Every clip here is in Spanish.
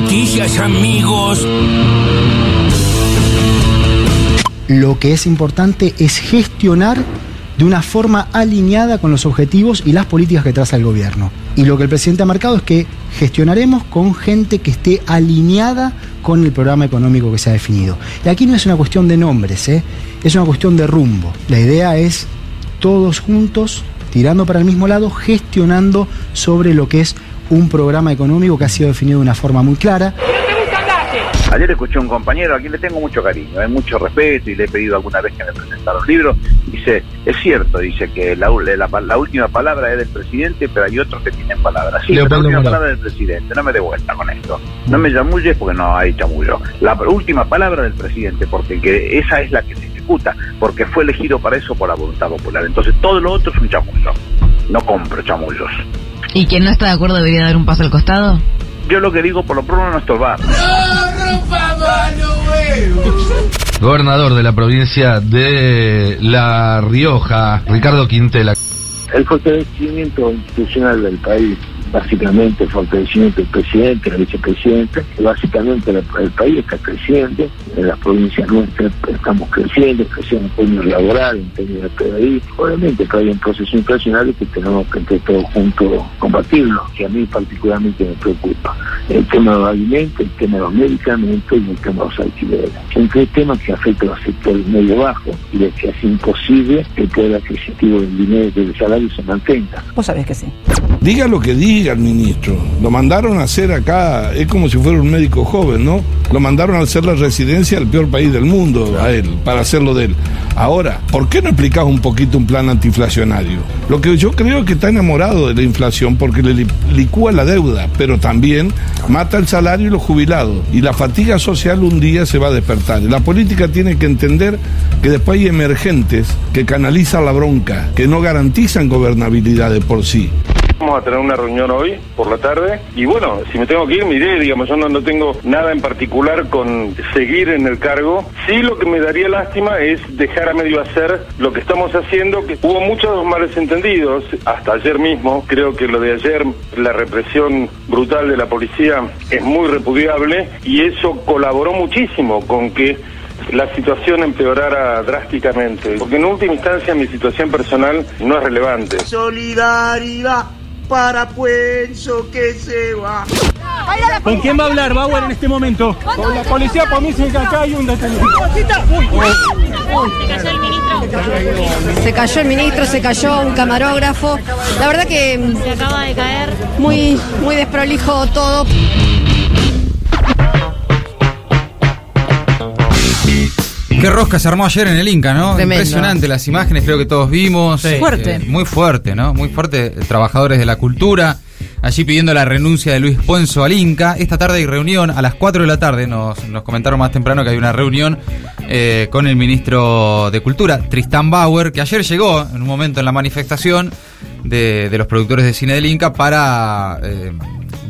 noticias, amigos. Lo que es importante es gestionar de una forma alineada con los objetivos y las políticas que traza el gobierno. Y lo que el presidente ha marcado es que gestionaremos con gente que esté alineada con el programa económico que se ha definido. Y aquí no es una cuestión de nombres, ¿eh? es una cuestión de rumbo. La idea es todos juntos, tirando para el mismo lado, gestionando sobre lo que es un programa económico que ha sido definido de una forma muy clara. Ayer escuché a un compañero a quien le tengo mucho cariño, hay mucho respeto y le he pedido alguna vez que me presentara un libro. Dice, es cierto, dice que la, última palabra es del presidente, pero hay otros que tienen palabras. Sí, la última palabra del presidente, no me dé vuelta con esto. No me llamulles porque no hay chamullo. La última palabra del presidente, porque que esa es la que se ejecuta, porque fue elegido para eso por la voluntad popular. Entonces todo lo otro es un chamullo. No compro chamullos. ¿Y quien no está de acuerdo debería dar un paso al costado? Yo lo que digo, por lo pronto, no estorbar. Gobernador de la provincia de La Rioja, Ricardo Quintela. El fortalecimiento institucional del país básicamente el fortalecimiento del presidente, el vicepresidente, básicamente el, país está creciendo, en las provincias nuestras estamos creciendo, creciendo en términos laborales, en términos de PDI, obviamente que hay un proceso inflacionario que tenemos que entre todos juntos combatirlo, que a mí particularmente me preocupa. El tema de los alimentos, el tema de los medicamentos y el tema de los alquileres. Son tres temas que afectan a los sectores medio bajo y de que es imposible que el poder adquisitivo del dinero y del salario se mantenga. Vos sabés que sí. Diga lo que diga al ministro. Lo mandaron a hacer acá, es como si fuera un médico joven, ¿no? Lo mandaron a hacer la residencia al peor país del mundo, a él, para hacerlo de él. Ahora, ¿por qué no explicás un poquito un plan antiinflacionario? Lo que yo creo que está enamorado de la inflación porque le licúa la deuda, pero también mata el salario y los jubilados. Y la fatiga social un día se va a despertar. La política tiene que entender que después hay emergentes que canalizan la bronca, que no garantizan gobernabilidad de por sí. Vamos a tener una reunión hoy por la tarde. Y bueno, si me tengo que ir, me iré, digamos, yo no, tengo nada en particular con seguir en el cargo. Sí lo que me daría lástima es dejar a medio hacer lo que estamos haciendo, que hubo muchos males entendidos, hasta ayer mismo, creo que lo de ayer, la represión brutal de la policía es muy repudiable. Y eso colaboró muchísimo con que la situación empeorara drásticamente, porque en última instancia mi situación personal no es relevante. Solidaridad para Puenzo que se va. ¿Con quién va a hablar Bauer en este momento? Con la policía, por mí se acá hay un detenido. Se cayó el ministro. Se cayó el ministro, se cayó un camarógrafo. La verdad que se acaba de caer. Muy, muy desprolijo todo. Qué rosca se armó ayer en el Inca, ¿no? Impresionante las imágenes, creo que todos vimos. Fuerte. Eh, muy fuerte, ¿no? Muy fuerte. Trabajadores de la cultura. Allí pidiendo la renuncia de Luis Puenzo al Inca. Esta tarde hay reunión a las 4 de la tarde. Nos, comentaron más temprano que hay una reunión eh, con el ministro de Cultura, Tristán Bauer, que ayer llegó en un momento en la manifestación de, los productores de cine del Inca para eh,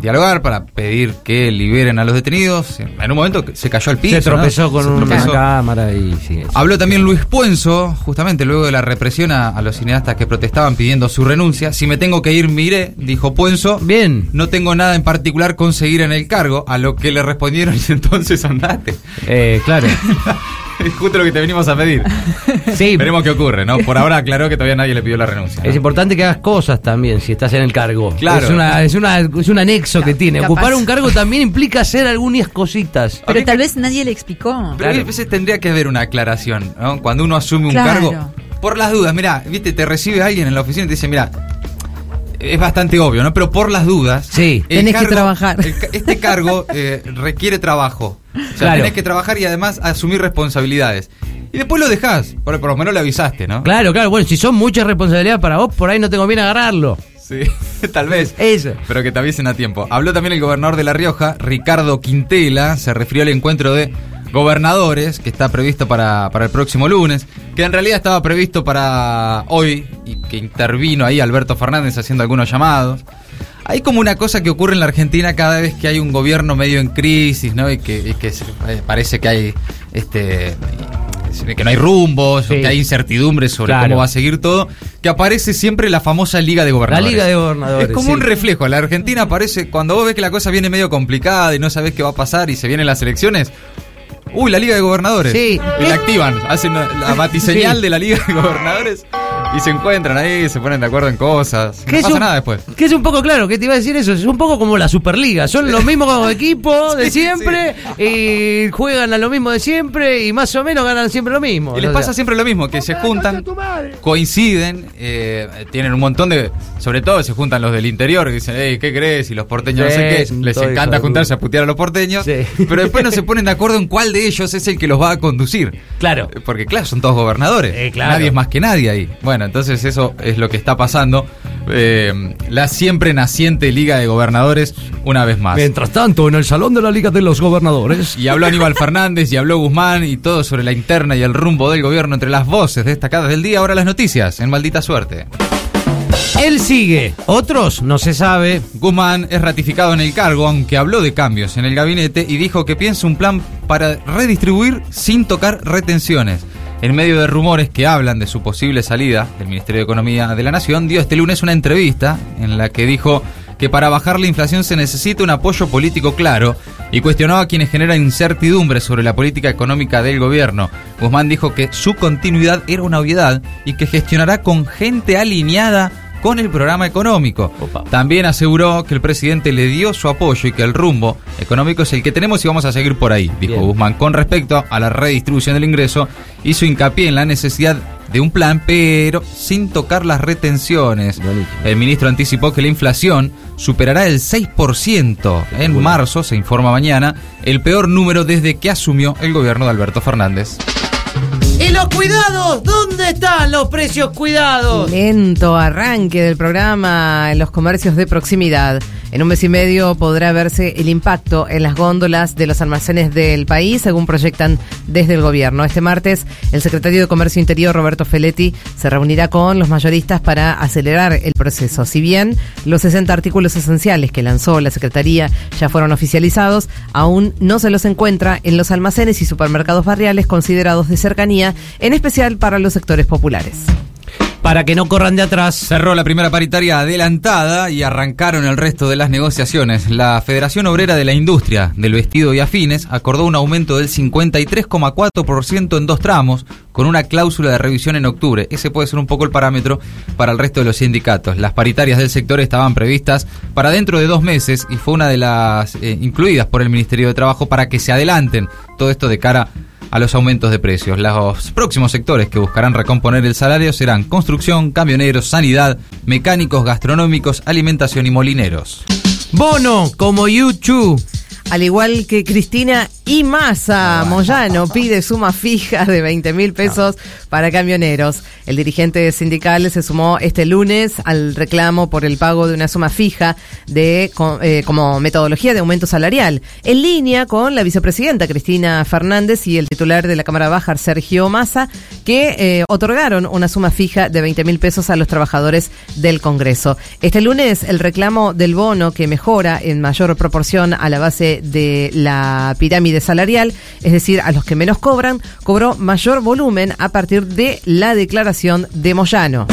dialogar, para pedir que liberen a los detenidos. En un momento se cayó al piso. Se tropezó con una cámara y Habló también Luis Puenzo, justamente luego de la represión a, los cineastas que protestaban pidiendo su renuncia. Si me tengo que ir, mire, dijo Puenzo. Bien. No tengo nada en particular con seguir en el cargo, a lo que le respondieron y entonces andate. Eh, claro. Es justo lo que te venimos a pedir. Sí. Veremos qué ocurre, ¿no? Por ahora aclaró que todavía nadie le pidió la renuncia. Es importante que hagas cosas también si estás en el cargo. Claro. Es, una, es, una, es un anexo que tiene. Ocupar un cargo también implica hacer algunas cositas. Pero tal vez nadie le explicó. Pero a veces tendría que haber una aclaración, ¿no? Cuando uno asume un cargo. Por las dudas, mira, viste, te recibe alguien en la oficina y te dice, mira, es bastante obvio, ¿no? Pero por las dudas. Sí, tenés que trabajar. este cargo eh, requiere trabajo. O sea, tenés que trabajar y además asumir responsabilidades. Y después lo dejás, por, por lo menos le avisaste, ¿no? Claro, claro. Bueno, si son muchas responsabilidades para vos, por ahí no tengo bien agarrarlo. Sí, tal vez. Eso. Pero que te avisen a tiempo. Habló también el gobernador de La Rioja, Ricardo Quintela, se refirió al encuentro de gobernadores que está previsto para, para el próximo lunes, que en realidad estaba previsto para hoy y que intervino ahí Alberto Fernández haciendo algunos llamados. Hay como una cosa que ocurre en la Argentina cada vez que hay un gobierno medio en crisis, ¿no? Y que, que parece que hay este que no hay rumbos, Sí. que hay incertidumbre sobre Claro. cómo va a seguir todo, que aparece siempre la famosa Liga de Gobernadores. Liga de Gobernadores, Es como sí. un reflejo. La Argentina aparece cuando vos ves que la cosa viene medio complicada y no sabés qué va a pasar y se vienen las elecciones. Uy, la Liga de Gobernadores. Sí. Y la activan, hacen la batiseñal Sí. de la Liga de Gobernadores y se encuentran ahí, se ponen de acuerdo en cosas. ¿Qué No pasa un- nada después. Que es un poco claro, que te iba a decir eso, es un poco como la Superliga, son los mismos equipos de Sí, siempre y juegan a lo mismo de siempre y más o menos ganan siempre lo mismo. Y les pasa sea, siempre lo mismo, que se juntan, coinciden, eh, tienen un montón de... Sobre todo se juntan los del interior que dicen, hey, ¿qué crees? Y los porteños no sé qué. Les encanta juntarse a putear a los porteños. Sí. Pero después no se ponen de acuerdo en cuál de ellos es el que los va a conducir. Claro. Porque claro, son todos gobernadores. Eh, claro. Nadie es más que nadie ahí. Bueno, entonces eso es lo que está pasando. Eh, la siempre naciente Liga de Gobernadores, una vez más. Mientras tanto, en el Salón de la Liga de los Gobernadores. Y habló Aníbal Fernández y habló Guzmán y todo sobre la interna y el rumbo del gobierno entre las voces destacadas del día. Ahora las noticias, en maldita suerte. Él sigue, otros no se sabe. Guzmán es ratificado en el cargo, aunque habló de cambios en el gabinete y dijo que piensa un plan para redistribuir sin tocar retenciones. En medio de rumores que hablan de su posible salida del Ministerio de Economía de la Nación, dio este lunes una entrevista en la que dijo que para bajar la inflación se necesita un apoyo político claro y cuestionó a quienes generan incertidumbre sobre la política económica del gobierno. Guzmán dijo que su continuidad era una obviedad y que gestionará con gente alineada con el programa económico. Opa. También aseguró que el presidente le dio su apoyo y que el rumbo económico es el que tenemos y vamos a seguir por ahí, dijo Bien. Guzmán. Con respecto a la redistribución del ingreso, hizo hincapié en la necesidad de un plan, pero sin tocar las retenciones. El ministro anticipó que la inflación superará el 6% en marzo, se informa mañana, el peor número desde que asumió el gobierno de Alberto Fernández. ¿Y los cuidados? ¿Dónde están los precios cuidados? Lento arranque del programa en los comercios de proximidad. En un mes y medio podrá verse el impacto en las góndolas de los almacenes del país, según proyectan desde el gobierno. Este martes, el secretario de Comercio Interior, Roberto Feletti, se reunirá con los mayoristas para acelerar el proceso. Si bien los 60 artículos esenciales que lanzó la Secretaría ya fueron oficializados, aún no se los encuentra en los almacenes y supermercados barriales considerados de cercanía, en especial para los sectores populares. Para que no corran de atrás. Cerró la primera paritaria adelantada y arrancaron el resto de las negociaciones. La Federación Obrera de la Industria del Vestido y Afines acordó un aumento del 53,4% en dos tramos, con una cláusula de revisión en octubre. Ese puede ser un poco el parámetro para el resto de los sindicatos. Las paritarias del sector estaban previstas para dentro de dos meses y fue una de las eh, incluidas por el Ministerio de Trabajo para que se adelanten todo esto de cara a los aumentos de precios. Los próximos sectores que buscarán recomponer el salario serán construcción, camioneros, sanidad, mecánicos, gastronómicos, alimentación y molineros. Bono, como YouTube. Al igual que Cristina y Massa, Moyano pide suma fija de 20 mil pesos para camioneros. El dirigente sindical se sumó este lunes al reclamo por el pago de una suma fija de eh, como metodología de aumento salarial, en línea con la vicepresidenta Cristina Fernández y el titular de la Cámara Baja, Sergio Massa, que eh, otorgaron una suma fija de 20 mil pesos a los trabajadores del Congreso. Este lunes el reclamo del bono que mejora en mayor proporción a la base de la pirámide salarial, es decir, a los que menos cobran, cobró mayor volumen a partir de la declaración de Moyano.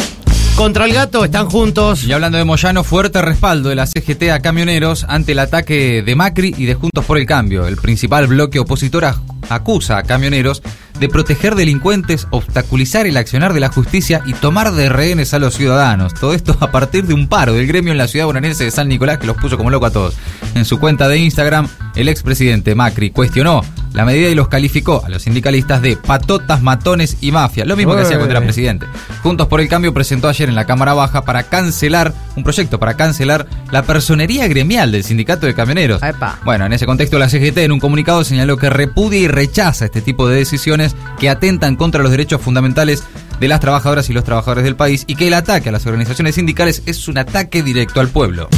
Contra el gato están juntos. Y hablando de Moyano, fuerte respaldo de la CGT a camioneros ante el ataque de Macri y de Juntos por el Cambio. El principal bloque opositor acusa a camioneros de proteger delincuentes, obstaculizar el accionar de la justicia y tomar de rehenes a los ciudadanos. Todo esto a partir de un paro del gremio en la ciudad bonaerense de San Nicolás que los puso como loco a todos. En su cuenta de Instagram, el expresidente Macri cuestionó la medida y los calificó a los sindicalistas de patotas, matones y mafia. Lo mismo que hacía cuando era presidente. Juntos por el Cambio presentó ayer en la Cámara Baja para cancelar un proyecto para cancelar la personería gremial del sindicato de camioneros. Epa. Bueno, en ese contexto la CGT en un comunicado señaló que repudia y rechaza este tipo de decisiones que atentan contra los derechos fundamentales de las trabajadoras y los trabajadores del país y que el ataque a las organizaciones sindicales es un ataque directo al pueblo.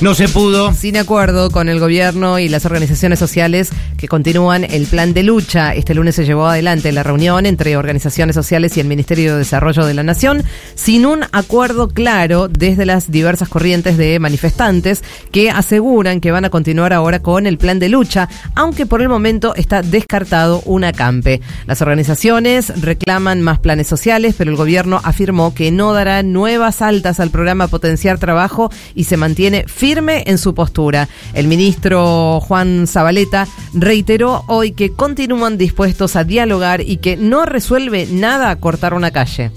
No se pudo. Sin acuerdo con el gobierno y las organizaciones sociales que continúan el plan de lucha. Este lunes se llevó adelante la reunión entre organizaciones sociales y el Ministerio de Desarrollo de la Nación sin un acuerdo claro desde las diversas corrientes de manifestantes que aseguran que van a continuar ahora con el plan de lucha, aunque por el momento está descartado un acampe. Las organizaciones reclaman más planes sociales, pero el gobierno afirmó que no dará nuevas altas al programa Potenciar Trabajo y se mantiene firme firme en su postura. El ministro Juan Zabaleta reiteró hoy que continúan dispuestos a dialogar y que no resuelve nada cortar una calle.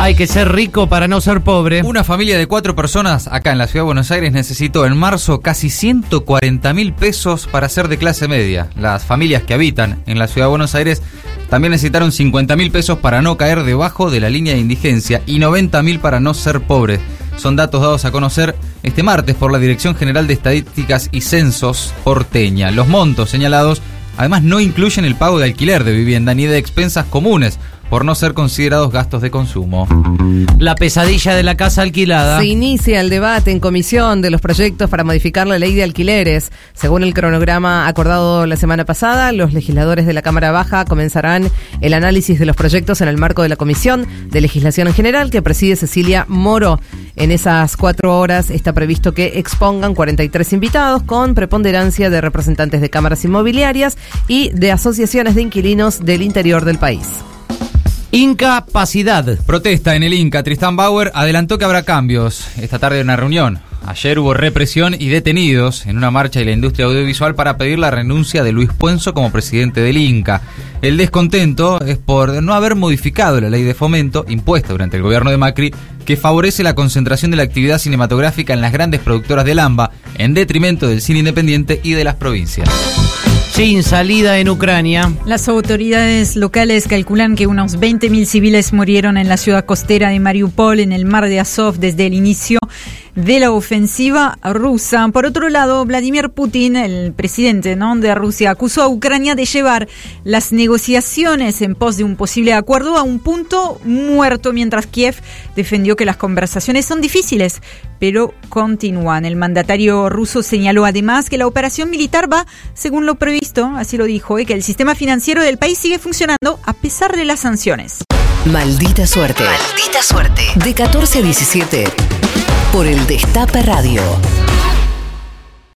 Hay que ser rico para no ser pobre. Una familia de cuatro personas acá en la ciudad de Buenos Aires necesitó en marzo casi 140 mil pesos para ser de clase media. Las familias que habitan en la ciudad de Buenos Aires también necesitaron 50 mil pesos para no caer debajo de la línea de indigencia y 90 mil para no ser pobres. Son datos dados a conocer este martes por la Dirección General de Estadísticas y Censos porteña. Los montos señalados además no incluyen el pago de alquiler de vivienda ni de expensas comunes por no ser considerados gastos de consumo. La pesadilla de la casa alquilada. Se inicia el debate en comisión de los proyectos para modificar la ley de alquileres. Según el cronograma acordado la semana pasada, los legisladores de la Cámara Baja comenzarán el análisis de los proyectos en el marco de la Comisión de Legislación en General que preside Cecilia Moro. En esas cuatro horas está previsto que expongan 43 invitados con preponderancia de representantes de cámaras inmobiliarias y de asociaciones de inquilinos del interior del país. Incapacidad. Protesta en el Inca. Tristan Bauer adelantó que habrá cambios esta tarde en una reunión. Ayer hubo represión y detenidos en una marcha de la industria audiovisual para pedir la renuncia de Luis Puenzo como presidente del Inca. El descontento es por no haber modificado la ley de fomento impuesta durante el gobierno de Macri que favorece la concentración de la actividad cinematográfica en las grandes productoras del AMBA en detrimento del cine independiente y de las provincias sin salida en Ucrania. Las autoridades locales calculan que unos 20.000 civiles murieron en la ciudad costera de Mariupol, en el mar de Azov, desde el inicio de la ofensiva rusa. Por otro lado, Vladimir Putin, el presidente ¿no? de Rusia, acusó a Ucrania de llevar las negociaciones en pos de un posible acuerdo a un punto muerto, mientras Kiev defendió que las conversaciones son difíciles, pero continúan. El mandatario ruso señaló además que la operación militar va según lo previsto, así lo dijo, y que el sistema financiero del país sigue funcionando a pesar de las sanciones. Maldita suerte. Maldita suerte. De 14 a 17 por el Destape Radio.